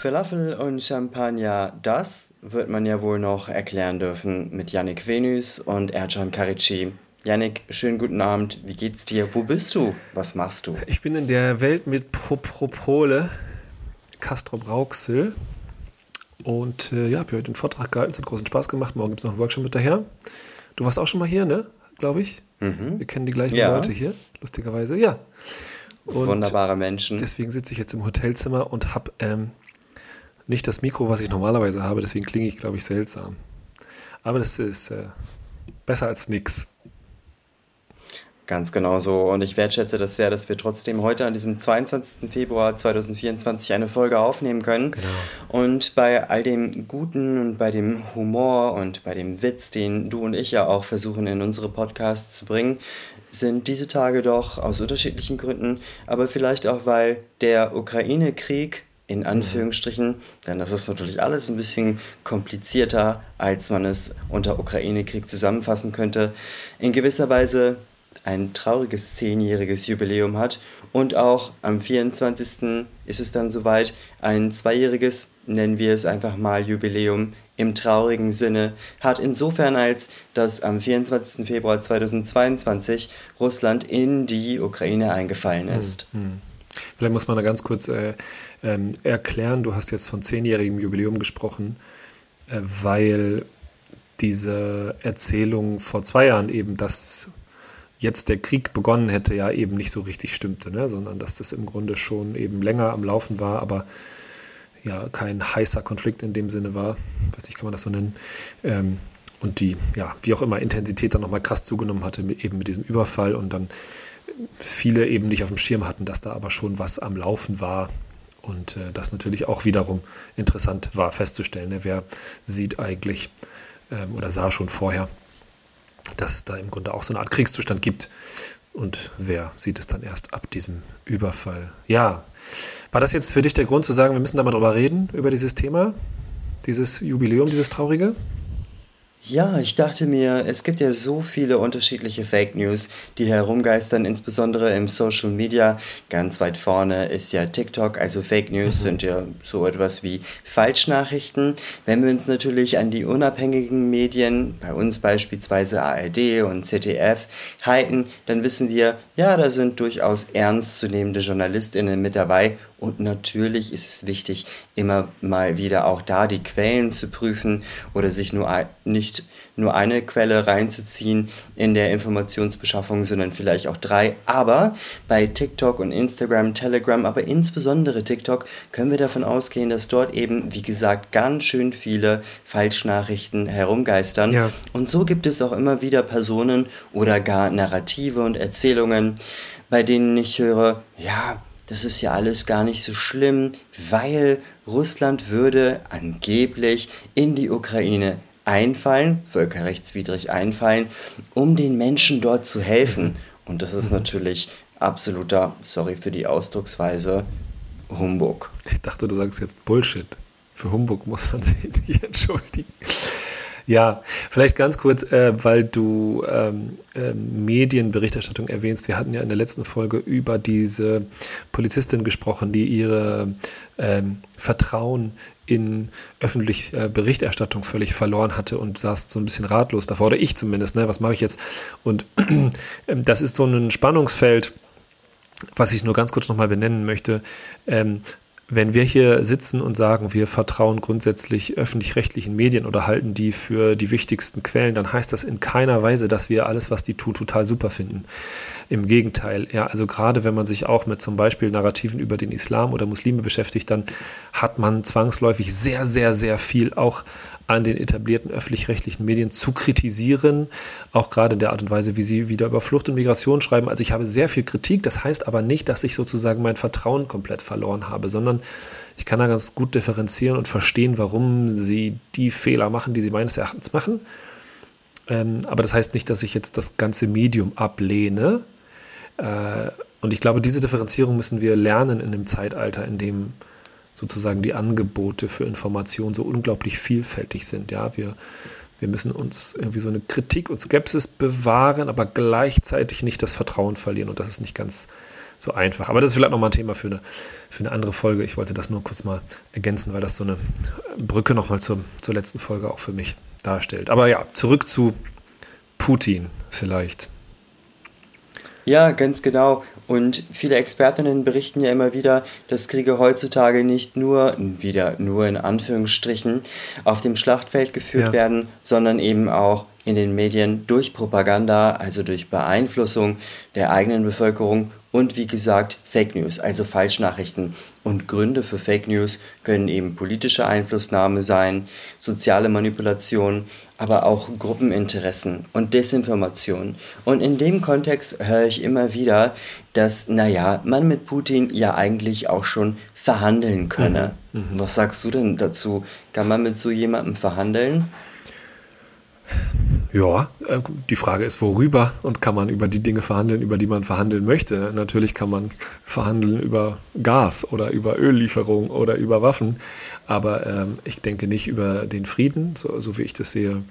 Falafel und Champagner, das wird man ja wohl noch erklären dürfen mit Yannick Venus und Ercan Karici. Yannick, schönen guten Abend. Wie geht's dir? Wo bist du? Was machst du? Ich bin in der Welt mit Propropole, Castro Brauxel. Und äh, ja, habe heute einen Vortrag gehalten. Es hat großen Spaß gemacht. Morgen gibt es noch einen Workshop mit daher. Du warst auch schon mal hier, ne? Glaube ich. Mhm. Wir kennen die gleichen ja. Leute hier, lustigerweise. Ja. Und Wunderbare Menschen. Deswegen sitze ich jetzt im Hotelzimmer und habe ähm, nicht das Mikro, was ich normalerweise habe. Deswegen klinge ich, glaube ich, seltsam. Aber das ist äh, besser als nichts. Ganz genau so. Und ich wertschätze das sehr, dass wir trotzdem heute an diesem 22. Februar 2024 eine Folge aufnehmen können. Genau. Und bei all dem Guten und bei dem Humor und bei dem Witz, den du und ich ja auch versuchen in unsere Podcasts zu bringen, sind diese Tage doch aus unterschiedlichen Gründen, aber vielleicht auch, weil der Ukraine-Krieg in Anführungsstrichen, denn das ist natürlich alles ein bisschen komplizierter, als man es unter Ukraine-Krieg zusammenfassen könnte, in gewisser Weise ein trauriges zehnjähriges Jubiläum hat und auch am 24. ist es dann soweit ein zweijähriges, nennen wir es einfach mal Jubiläum im traurigen Sinne, hat insofern als, dass am 24. Februar 2022 Russland in die Ukraine eingefallen hm, ist. Hm, hm. Vielleicht muss man da ganz kurz äh, ähm, erklären, du hast jetzt von zehnjährigem Jubiläum gesprochen, äh, weil diese Erzählung vor zwei Jahren eben das jetzt der Krieg begonnen hätte, ja eben nicht so richtig stimmte, ne? sondern dass das im Grunde schon eben länger am Laufen war, aber ja kein heißer Konflikt in dem Sinne war, weiß nicht, kann man das so nennen, ähm, und die, ja, wie auch immer, Intensität dann nochmal krass zugenommen hatte, eben mit diesem Überfall und dann viele eben nicht auf dem Schirm hatten, dass da aber schon was am Laufen war und äh, das natürlich auch wiederum interessant war festzustellen, ne? wer sieht eigentlich ähm, oder sah schon vorher, dass es da im Grunde auch so eine Art Kriegszustand gibt. Und wer sieht es dann erst ab diesem Überfall? Ja, war das jetzt für dich der Grund zu sagen, wir müssen da mal drüber reden, über dieses Thema, dieses Jubiläum, dieses traurige? Ja, ich dachte mir, es gibt ja so viele unterschiedliche Fake News, die herumgeistern, insbesondere im Social Media. Ganz weit vorne ist ja TikTok, also Fake News mhm. sind ja so etwas wie Falschnachrichten. Wenn wir uns natürlich an die unabhängigen Medien, bei uns beispielsweise ARD und ZDF, halten, dann wissen wir, ja, da sind durchaus ernstzunehmende JournalistInnen mit dabei und natürlich ist es wichtig, immer mal wieder auch da die Quellen zu prüfen oder sich nur ein, nicht nur eine Quelle reinzuziehen in der Informationsbeschaffung, sondern vielleicht auch drei. Aber bei TikTok und Instagram, Telegram, aber insbesondere TikTok, können wir davon ausgehen, dass dort eben, wie gesagt, ganz schön viele Falschnachrichten herumgeistern. Ja. Und so gibt es auch immer wieder Personen oder gar Narrative und Erzählungen, bei denen ich höre, ja, das ist ja alles gar nicht so schlimm, weil Russland würde angeblich in die Ukraine einfallen, völkerrechtswidrig einfallen, um den Menschen dort zu helfen. Und das ist natürlich absoluter, sorry für die Ausdrucksweise, Humbug. Ich dachte, du sagst jetzt Bullshit. Für Humbug muss man sich nicht entschuldigen. Ja, vielleicht ganz kurz, äh, weil du ähm, äh, Medienberichterstattung erwähnst. Wir hatten ja in der letzten Folge über diese Polizistin gesprochen, die ihre ähm, Vertrauen in öffentliche äh, Berichterstattung völlig verloren hatte und saß so ein bisschen ratlos davor, oder ich zumindest, ne? was mache ich jetzt? Und ähm, das ist so ein Spannungsfeld, was ich nur ganz kurz nochmal benennen möchte. Ähm, wenn wir hier sitzen und sagen, wir vertrauen grundsätzlich öffentlich-rechtlichen Medien oder halten die für die wichtigsten Quellen, dann heißt das in keiner Weise, dass wir alles, was die tun, total super finden. Im Gegenteil, ja, also gerade wenn man sich auch mit zum Beispiel Narrativen über den Islam oder Muslime beschäftigt, dann hat man zwangsläufig sehr, sehr, sehr viel auch an den etablierten öffentlich-rechtlichen Medien zu kritisieren, auch gerade in der Art und Weise, wie sie wieder über Flucht und Migration schreiben. Also ich habe sehr viel Kritik, das heißt aber nicht, dass ich sozusagen mein Vertrauen komplett verloren habe, sondern ich kann da ganz gut differenzieren und verstehen, warum sie die Fehler machen, die sie meines Erachtens machen. Ähm, aber das heißt nicht, dass ich jetzt das ganze Medium ablehne. Äh, und ich glaube, diese Differenzierung müssen wir lernen in dem Zeitalter, in dem sozusagen die Angebote für Information so unglaublich vielfältig sind. Ja, wir, wir müssen uns irgendwie so eine Kritik und Skepsis bewahren, aber gleichzeitig nicht das Vertrauen verlieren. Und das ist nicht ganz so einfach. Aber das ist vielleicht nochmal ein Thema für eine, für eine andere Folge. Ich wollte das nur kurz mal ergänzen, weil das so eine Brücke nochmal zur, zur letzten Folge auch für mich darstellt. Aber ja, zurück zu Putin vielleicht. Ja, ganz genau. Und viele Expertinnen berichten ja immer wieder, dass Kriege heutzutage nicht nur, wieder nur in Anführungsstrichen, auf dem Schlachtfeld geführt ja. werden, sondern eben auch in den Medien durch Propaganda, also durch Beeinflussung der eigenen Bevölkerung und wie gesagt Fake News, also Falschnachrichten. Und Gründe für Fake News können eben politische Einflussnahme sein, soziale Manipulation, aber auch Gruppeninteressen und Desinformation. Und in dem Kontext höre ich immer wieder, dass, naja, man mit Putin ja eigentlich auch schon verhandeln könne. Mhm. Mhm. Was sagst du denn dazu? Kann man mit so jemandem verhandeln? Ja, äh, die Frage ist, worüber und kann man über die Dinge verhandeln, über die man verhandeln möchte. Natürlich kann man verhandeln über Gas oder über Öllieferung oder über Waffen, aber ähm, ich denke nicht über den Frieden, so, so wie ich das sehe,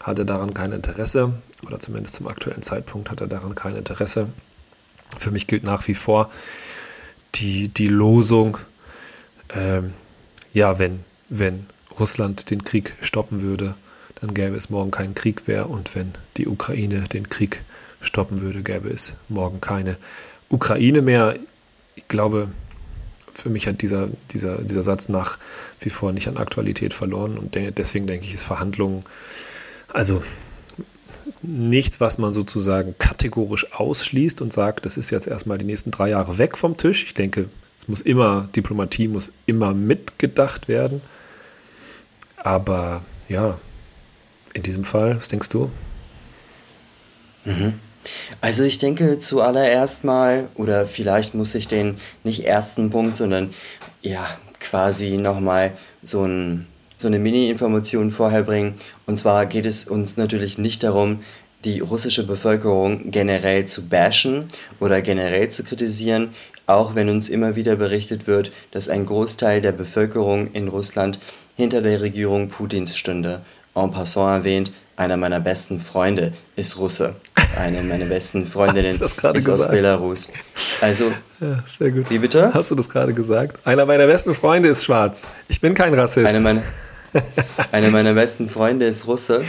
hat er daran kein Interesse oder zumindest zum aktuellen Zeitpunkt hat er daran kein Interesse. Für mich gilt nach wie vor die, die Losung, ähm, ja, wenn, wenn Russland den Krieg stoppen würde, dann gäbe es morgen keinen Krieg mehr und wenn die Ukraine den Krieg stoppen würde, gäbe es morgen keine Ukraine mehr. Ich glaube, für mich hat dieser, dieser, dieser Satz nach wie vor nicht an Aktualität verloren und deswegen denke ich, ist Verhandlungen, also nichts, was man sozusagen kategorisch ausschließt und sagt, das ist jetzt erstmal die nächsten drei Jahre weg vom Tisch. Ich denke, es muss immer, Diplomatie muss immer mitgedacht werden. Aber ja, in diesem Fall? Was denkst du? Mhm. Also ich denke zuallererst mal, oder vielleicht muss ich den nicht ersten Punkt, sondern ja, quasi nochmal so, ein, so eine Mini-Information vorher bringen. Und zwar geht es uns natürlich nicht darum, die russische Bevölkerung generell zu bashen oder generell zu kritisieren, auch wenn uns immer wieder berichtet wird, dass ein Großteil der Bevölkerung in Russland hinter der Regierung Putins stünde en passant erwähnt, einer meiner besten Freunde ist Russe. Eine meiner besten Freundinnen ist gesagt? aus Belarus. Also, ja, sehr gut. Wie bitte? Hast du das gerade gesagt? Einer meiner besten Freunde ist schwarz. Ich bin kein Rassist. Eine meiner, eine meiner besten Freunde ist Russe.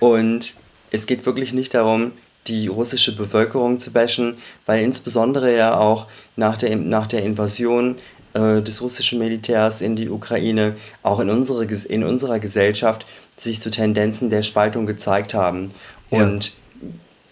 Und es geht wirklich nicht darum, die russische Bevölkerung zu bashen, weil insbesondere ja auch nach der, nach der Invasion äh, des russischen Militärs in die Ukraine auch in, unsere, in unserer Gesellschaft sich so Tendenzen der Spaltung gezeigt haben. Ja. Und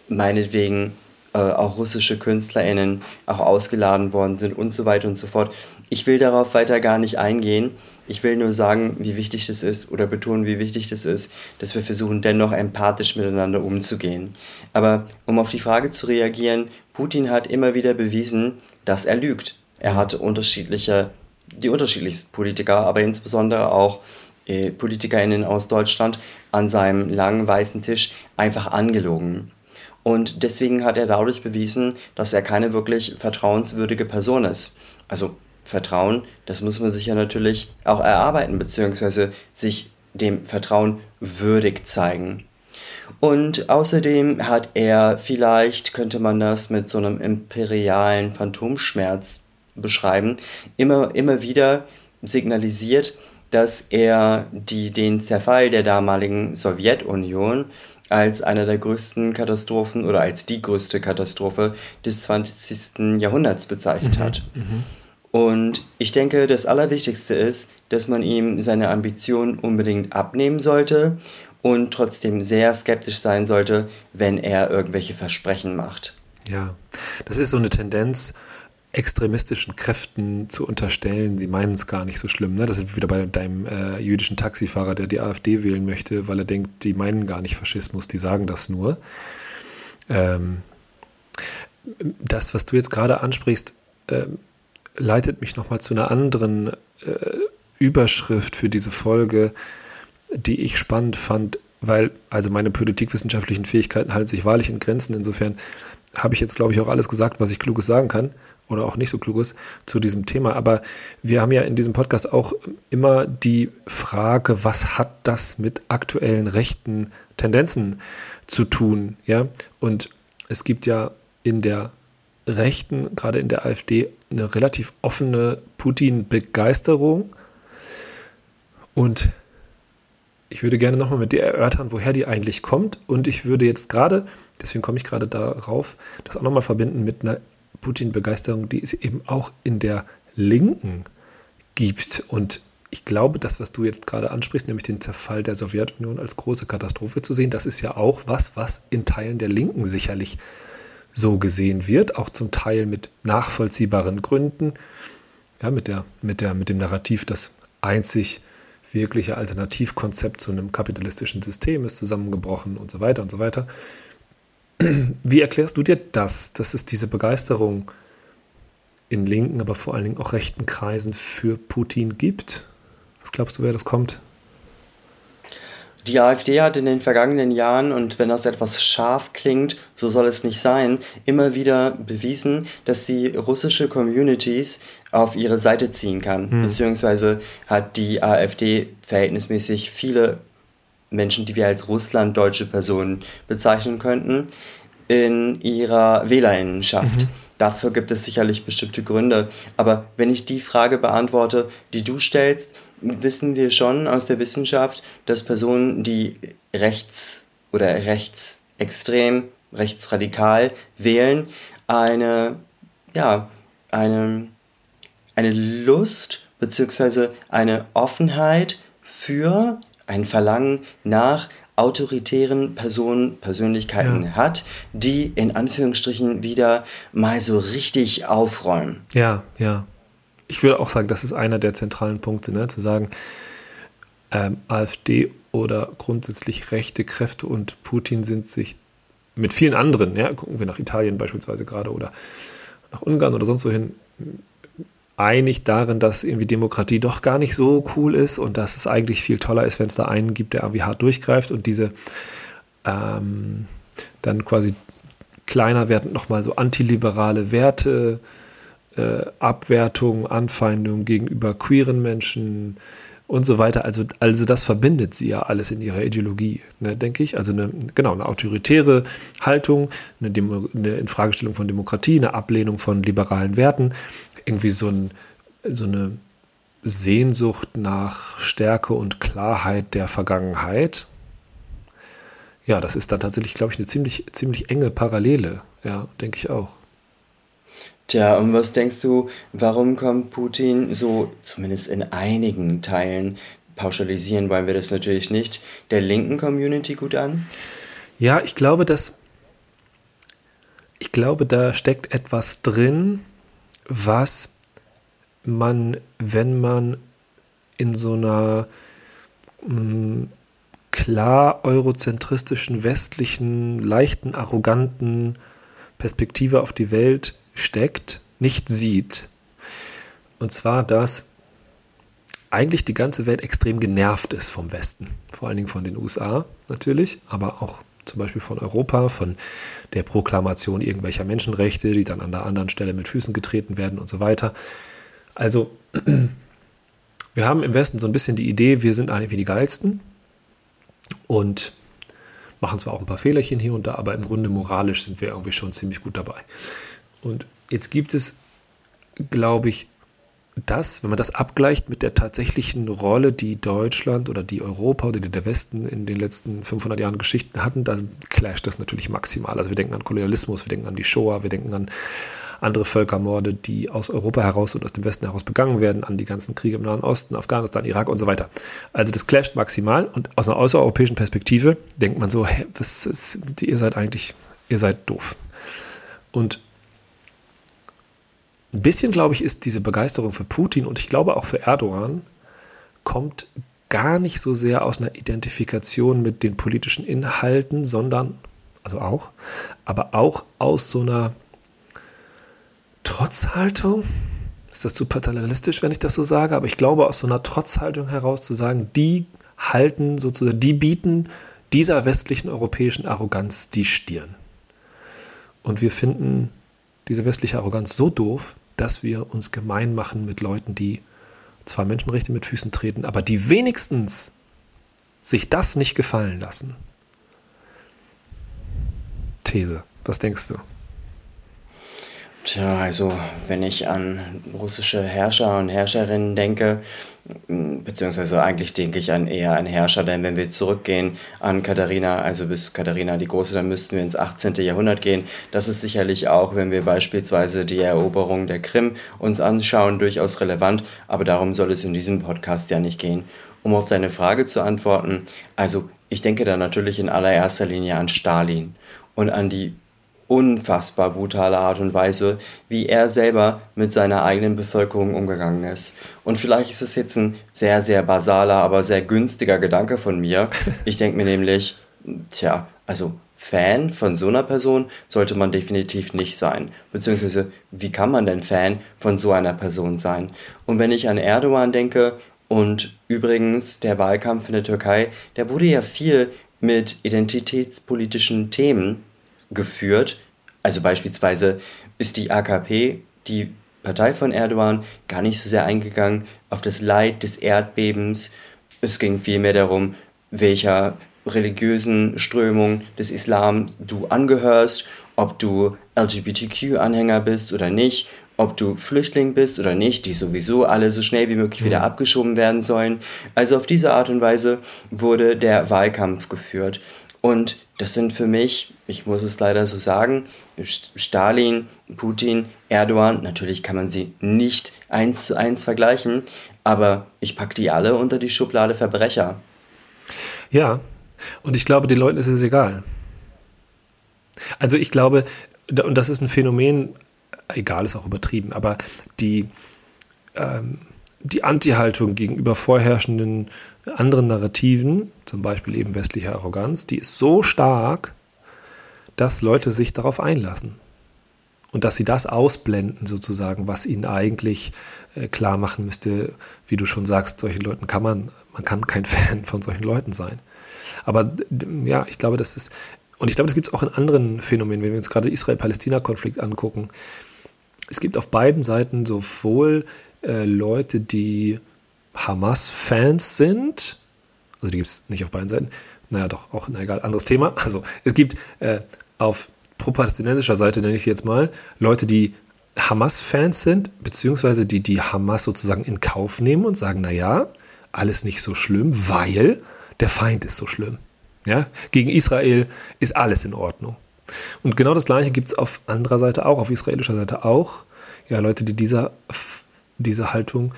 meinetwegen äh, auch russische KünstlerInnen auch ausgeladen worden sind und so weiter und so fort. Ich will darauf weiter gar nicht eingehen. Ich will nur sagen, wie wichtig das ist oder betonen, wie wichtig das ist, dass wir versuchen, dennoch empathisch miteinander umzugehen. Aber um auf die Frage zu reagieren, Putin hat immer wieder bewiesen, dass er lügt. Er hat unterschiedliche, die unterschiedlichsten Politiker, aber insbesondere auch äh, PolitikerInnen aus Deutschland an seinem langen weißen Tisch einfach angelogen. Und deswegen hat er dadurch bewiesen, dass er keine wirklich vertrauenswürdige Person ist. Also Vertrauen, das muss man sich ja natürlich auch erarbeiten, beziehungsweise sich dem Vertrauen würdig zeigen. Und außerdem hat er vielleicht, könnte man das mit so einem imperialen Phantomschmerz beschreiben, immer, immer wieder signalisiert, dass er die, den Zerfall der damaligen Sowjetunion als einer der größten Katastrophen oder als die größte Katastrophe des 20. Jahrhunderts bezeichnet mhm, hat. Mhm. Und ich denke, das Allerwichtigste ist, dass man ihm seine Ambitionen unbedingt abnehmen sollte und trotzdem sehr skeptisch sein sollte, wenn er irgendwelche Versprechen macht. Ja, das ist so eine Tendenz, extremistischen Kräften zu unterstellen, sie meinen es gar nicht so schlimm. Ne? Das ist wieder bei deinem äh, jüdischen Taxifahrer, der die AfD wählen möchte, weil er denkt, die meinen gar nicht Faschismus, die sagen das nur. Ähm, das, was du jetzt gerade ansprichst, äh, leitet mich nochmal zu einer anderen äh, Überschrift für diese Folge, die ich spannend fand, weil also meine politikwissenschaftlichen Fähigkeiten halten sich wahrlich in Grenzen. Insofern habe ich jetzt, glaube ich, auch alles gesagt, was ich Kluges sagen kann oder auch nicht so Kluges zu diesem Thema. Aber wir haben ja in diesem Podcast auch immer die Frage, was hat das mit aktuellen rechten Tendenzen zu tun? Ja, und es gibt ja in der Rechten, gerade in der AfD, eine relativ offene Putin-Begeisterung. Und ich würde gerne nochmal mit dir erörtern, woher die eigentlich kommt. Und ich würde jetzt gerade, deswegen komme ich gerade darauf, das auch nochmal verbinden mit einer Putin-Begeisterung, die es eben auch in der Linken gibt. Und ich glaube, das, was du jetzt gerade ansprichst, nämlich den Zerfall der Sowjetunion als große Katastrophe zu sehen, das ist ja auch was, was in Teilen der Linken sicherlich so gesehen wird, auch zum Teil mit nachvollziehbaren Gründen, ja, mit, der, mit, der, mit dem Narrativ, das einzig wirkliche Alternativkonzept zu einem kapitalistischen System ist zusammengebrochen und so weiter und so weiter. Wie erklärst du dir das, dass es diese Begeisterung in linken, aber vor allen Dingen auch rechten Kreisen für Putin gibt? Was glaubst du, wer das kommt? Die AfD hat in den vergangenen Jahren, und wenn das etwas scharf klingt, so soll es nicht sein, immer wieder bewiesen, dass sie russische Communities auf ihre Seite ziehen kann. Hm. Beziehungsweise hat die AfD verhältnismäßig viele Menschen, die wir als russlanddeutsche Personen bezeichnen könnten, in ihrer Wählerinnenschaft. Mhm. Dafür gibt es sicherlich bestimmte Gründe. Aber wenn ich die Frage beantworte, die du stellst, wissen wir schon aus der Wissenschaft, dass Personen, die rechts oder rechtsextrem, rechtsradikal wählen, eine, ja, eine, eine Lust bzw. eine Offenheit für ein Verlangen nach autoritären Personen, Persönlichkeiten ja. hat, die in Anführungsstrichen wieder mal so richtig aufräumen. Ja, ja ich würde auch sagen, das ist einer der zentralen Punkte, ne? zu sagen, ähm, AfD oder grundsätzlich rechte Kräfte und Putin sind sich mit vielen anderen, ja, gucken wir nach Italien beispielsweise gerade oder nach Ungarn oder sonst wohin, einig darin, dass irgendwie Demokratie doch gar nicht so cool ist und dass es eigentlich viel toller ist, wenn es da einen gibt, der irgendwie hart durchgreift und diese ähm, dann quasi kleiner werden nochmal so antiliberale Werte äh, Abwertung, Anfeindung gegenüber queeren Menschen und so weiter. Also, also das verbindet sie ja alles in ihrer Ideologie, ne, denke ich. Also eine, genau, eine autoritäre Haltung, eine, Demo, eine Infragestellung von Demokratie, eine Ablehnung von liberalen Werten, irgendwie so, ein, so eine Sehnsucht nach Stärke und Klarheit der Vergangenheit. Ja, das ist dann tatsächlich, glaube ich, eine ziemlich, ziemlich enge Parallele. Ja, denke ich auch. Tja, und was denkst du, warum kommt Putin so, zumindest in einigen Teilen, pauschalisieren wollen wir das natürlich nicht, der linken Community gut an? Ja, ich glaube, dass ich glaube, da steckt etwas drin, was man, wenn man in so einer mh, mm, klar eurozentristischen, westlichen, leichten, arroganten Perspektive auf die Welt steckt, nicht sieht. Und zwar, dass eigentlich die ganze Welt extrem genervt ist vom Westen. Vor allen Dingen von den USA natürlich, aber auch zum Beispiel von Europa, von der Proklamation irgendwelcher Menschenrechte, die dann an der anderen Stelle mit Füßen getreten werden und so weiter. Also, wir haben im Westen so ein bisschen die Idee, wir sind eigentlich die Geilsten und machen zwar auch ein paar Fehlerchen hier und da, aber im Grunde moralisch sind wir irgendwie schon ziemlich gut dabei. Und jetzt gibt es, glaube ich, das, wenn man das abgleicht mit der tatsächlichen Rolle, die Deutschland oder die Europa oder die der Westen in den letzten 500 Jahren Geschichten hatten, dann clasht das natürlich maximal. Also wir denken an Kolonialismus, wir denken an die Shoah, wir denken an andere Völkermorde, die aus Europa heraus und aus dem Westen heraus begangen werden, an die ganzen Kriege im Nahen Osten, Afghanistan, Irak und so weiter. Also das clasht maximal und aus einer außereuropäischen Perspektive denkt man so, hä, was ist, ihr seid eigentlich, ihr seid doof. Und ein bisschen, glaube ich, ist diese Begeisterung für Putin und ich glaube auch für Erdogan kommt gar nicht so sehr aus einer Identifikation mit den politischen Inhalten, sondern, also auch, aber auch aus so einer Trotzhaltung. Ist das zu paternalistisch, wenn ich das so sage? Aber ich glaube, aus so einer Trotzhaltung heraus zu sagen, die halten sozusagen, die bieten dieser westlichen europäischen Arroganz die Stirn. Und wir finden diese westliche Arroganz so doof, dass wir uns gemein machen mit Leuten, die zwar Menschenrechte mit Füßen treten, aber die wenigstens sich das nicht gefallen lassen. These, was denkst du? Tja, also wenn ich an russische Herrscher und Herrscherinnen denke, beziehungsweise eigentlich denke ich an eher an Herrscher, denn wenn wir zurückgehen an Katharina, also bis Katharina die Große, dann müssten wir ins 18. Jahrhundert gehen. Das ist sicherlich auch, wenn wir beispielsweise die Eroberung der Krim uns anschauen, durchaus relevant, aber darum soll es in diesem Podcast ja nicht gehen. Um auf deine Frage zu antworten, also ich denke da natürlich in allererster Linie an Stalin und an die unfassbar brutale Art und Weise, wie er selber mit seiner eigenen Bevölkerung umgegangen ist. Und vielleicht ist es jetzt ein sehr, sehr basaler, aber sehr günstiger Gedanke von mir. Ich denke mir nämlich, tja, also Fan von so einer Person sollte man definitiv nicht sein. Beziehungsweise, wie kann man denn Fan von so einer Person sein? Und wenn ich an Erdogan denke, und übrigens der Wahlkampf in der Türkei, der wurde ja viel mit identitätspolitischen Themen geführt. Also beispielsweise ist die AKP, die Partei von Erdogan, gar nicht so sehr eingegangen auf das Leid des Erdbebens. Es ging vielmehr darum, welcher religiösen Strömung des Islam du angehörst, ob du LGBTQ-Anhänger bist oder nicht, ob du Flüchtling bist oder nicht, die sowieso alle so schnell wie möglich wieder mhm. abgeschoben werden sollen. Also auf diese Art und Weise wurde der Wahlkampf geführt. Und das sind für mich, ich muss es leider so sagen, Stalin, Putin, Erdogan, natürlich kann man sie nicht eins zu eins vergleichen, aber ich packe die alle unter die Schublade Verbrecher. Ja, und ich glaube, den Leuten ist es egal. Also ich glaube, und das ist ein Phänomen, egal ist auch übertrieben, aber die, ähm, die Anti-Haltung gegenüber vorherrschenden anderen Narrativen, zum Beispiel eben westliche Arroganz, die ist so stark, dass Leute sich darauf einlassen. Und dass sie das ausblenden, sozusagen, was ihnen eigentlich äh, klar machen müsste, wie du schon sagst, solchen Leuten kann man, man kann kein Fan von solchen Leuten sein. Aber ja, ich glaube, das ist, und ich glaube, das gibt es auch in anderen Phänomenen, wenn wir uns gerade Israel-Palästina-Konflikt angucken. Es gibt auf beiden Seiten sowohl äh, Leute, die Hamas-Fans sind, also die gibt es nicht auf beiden Seiten, naja doch, auch ein egal, anderes Thema. Also es gibt äh, auf pro-palästinensischer Seite, nenne ich sie jetzt mal, Leute, die Hamas-Fans sind, beziehungsweise die die Hamas sozusagen in Kauf nehmen und sagen, naja, alles nicht so schlimm, weil der Feind ist so schlimm. Ja? Gegen Israel ist alles in Ordnung. Und genau das Gleiche gibt es auf anderer Seite auch, auf israelischer Seite auch. Ja, Leute, die dieser, diese Haltung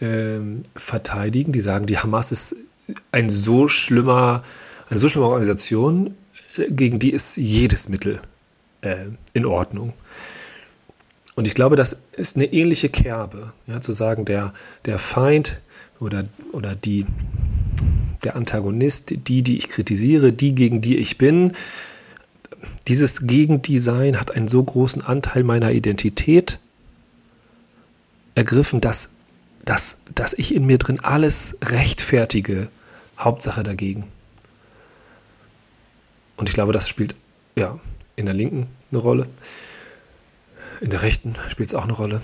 äh, verteidigen, die sagen, die Hamas ist ein so schlimmer, eine so schlimme Organisation, gegen die ist jedes Mittel äh, in Ordnung. Und ich glaube, das ist eine ähnliche Kerbe, ja, zu sagen, der, der Feind oder, oder die, der Antagonist, die, die ich kritisiere, die, gegen die ich bin, dieses Gegendesign hat einen so großen Anteil meiner Identität ergriffen, dass, dass, dass ich in mir drin alles rechtfertige. Hauptsache dagegen. Und ich glaube, das spielt ja in der Linken eine Rolle. In der Rechten spielt es auch eine Rolle.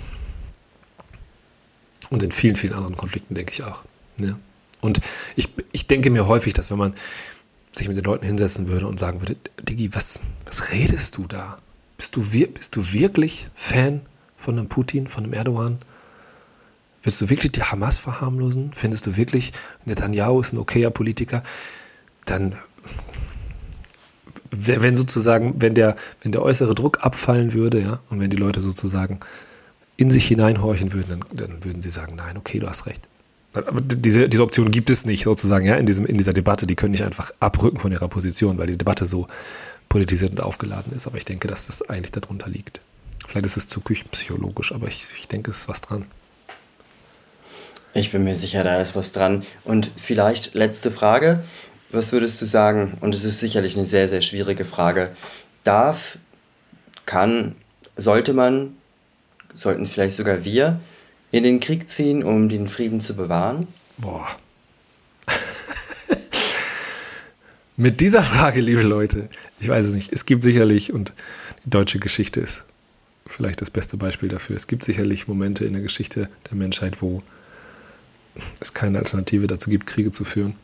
Und in vielen, vielen anderen Konflikten denke ich auch. Ja. Und ich, ich denke mir häufig, dass wenn man sich mit den Leuten hinsetzen würde und sagen würde, Diggi, was, was redest du da? Bist du, bist du wirklich Fan von einem Putin, von einem Erdogan? Willst du wirklich die Hamas verharmlosen? Findest du wirklich, Netanyahu ist ein okayer Politiker? Dann wenn sozusagen, wenn der, wenn der äußere Druck abfallen würde, ja, und wenn die Leute sozusagen in sich hineinhorchen würden, dann, dann würden sie sagen, nein, okay, du hast recht. Aber diese, diese Option gibt es nicht sozusagen, ja, in, diesem, in dieser Debatte. Die können nicht einfach abrücken von ihrer Position, weil die Debatte so politisiert und aufgeladen ist. Aber ich denke, dass das eigentlich darunter liegt. Vielleicht ist es zu küchenpsychologisch, aber ich, ich denke, es ist was dran. Ich bin mir sicher, da ist was dran. Und vielleicht letzte Frage. Was würdest du sagen? Und es ist sicherlich eine sehr, sehr schwierige Frage. Darf, kann, sollte man, sollten vielleicht sogar wir in den Krieg ziehen, um den Frieden zu bewahren? Boah. Mit dieser Frage, liebe Leute, ich weiß es nicht. Es gibt sicherlich, und die deutsche Geschichte ist vielleicht das beste Beispiel dafür, es gibt sicherlich Momente in der Geschichte der Menschheit, wo es keine Alternative dazu gibt, Kriege zu führen.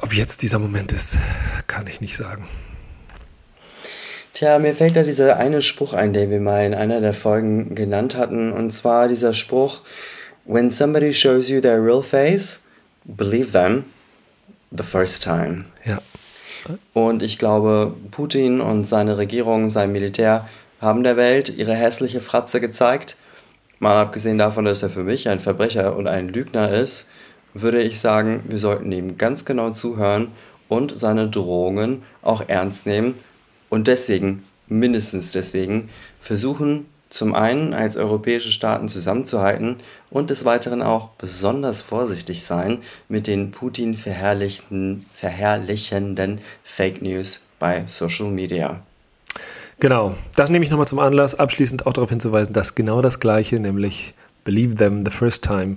Ob jetzt dieser Moment ist, kann ich nicht sagen. Tja, mir fällt da dieser eine Spruch ein, den wir mal in einer der Folgen genannt hatten. Und zwar dieser Spruch, When somebody shows you their real face, believe them the first time. Ja. Und ich glaube, Putin und seine Regierung, sein Militär haben der Welt ihre hässliche Fratze gezeigt. Mal abgesehen davon, dass er für mich ein Verbrecher und ein Lügner ist, würde ich sagen, wir sollten ihm ganz genau zuhören und seine Drohungen auch ernst nehmen und deswegen, mindestens deswegen, versuchen, zum einen als europäische Staaten zusammenzuhalten und des Weiteren auch besonders vorsichtig sein mit den Putin verherrlichenden Fake News bei Social Media. Genau, das nehme ich nochmal zum Anlass, abschließend auch darauf hinzuweisen, dass genau das Gleiche, nämlich Believe Them the First Time,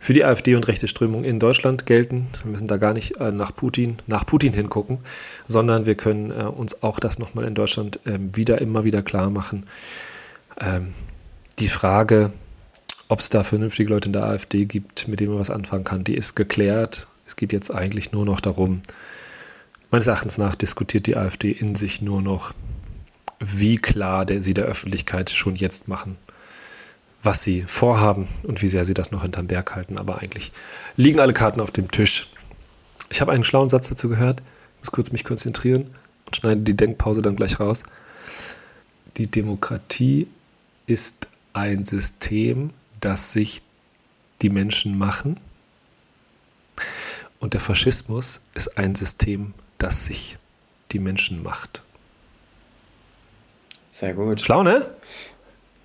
für die AfD und rechte Strömung in Deutschland gelten. Wir müssen da gar nicht äh, nach Putin, nach Putin hingucken, sondern wir können äh, uns auch das nochmal in Deutschland äh, wieder, immer wieder klar machen. Ähm, die Frage, ob es da vernünftige Leute in der AfD gibt, mit denen man was anfangen kann, die ist geklärt. Es geht jetzt eigentlich nur noch darum, meines Erachtens nach diskutiert die AfD in sich nur noch, wie klar der, sie der Öffentlichkeit schon jetzt machen was sie vorhaben und wie sehr sie das noch hinterm Berg halten. Aber eigentlich liegen alle Karten auf dem Tisch. Ich habe einen schlauen Satz dazu gehört, muss kurz mich konzentrieren und schneide die Denkpause dann gleich raus. Die Demokratie ist ein System, das sich die Menschen machen. Und der Faschismus ist ein System, das sich die Menschen macht. Sehr gut. Schlau, ne?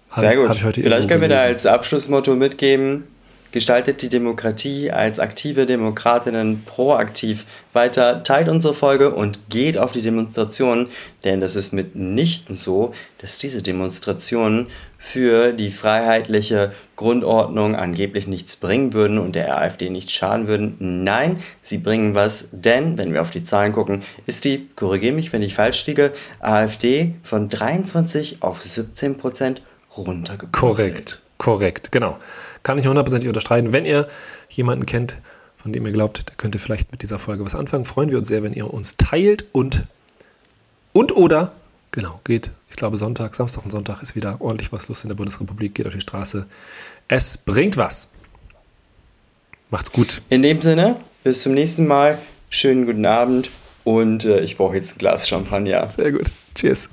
Sehr gut. Vielleicht können wir da als Abschlussmotto mitgeben, gestaltet die Demokratie als aktive Demokratinnen proaktiv weiter, teilt unsere Folge und geht auf die Demonstrationen, denn das ist mitnichten so, dass diese Demonstrationen für die freiheitliche Grundordnung angeblich nichts bringen würden und der AfD nicht schaden würden. Nein, sie bringen was, denn, wenn wir auf die Zahlen gucken, ist die, korrigiere mich, wenn ich falsch liege, AfD von 23 auf 17 Prozent runtergepurzelt. Korrekt, korrekt, genau. Kann ich hundertprozentig unterstreichen. Wenn ihr jemanden kennt, von dem ihr glaubt, der könnte vielleicht mit dieser Folge was anfangen, freuen wir uns sehr, wenn ihr uns teilt und und oder genau, geht, ich glaube Sonntag, Samstag und Sonntag ist wieder ordentlich was los in der Bundesrepublik, geht auf die Straße. Es bringt was. Macht's gut. In dem Sinne, bis zum nächsten Mal. Schönen guten Abend und äh, ich brauche jetzt ein Glas Champagner. Sehr gut. Cheers.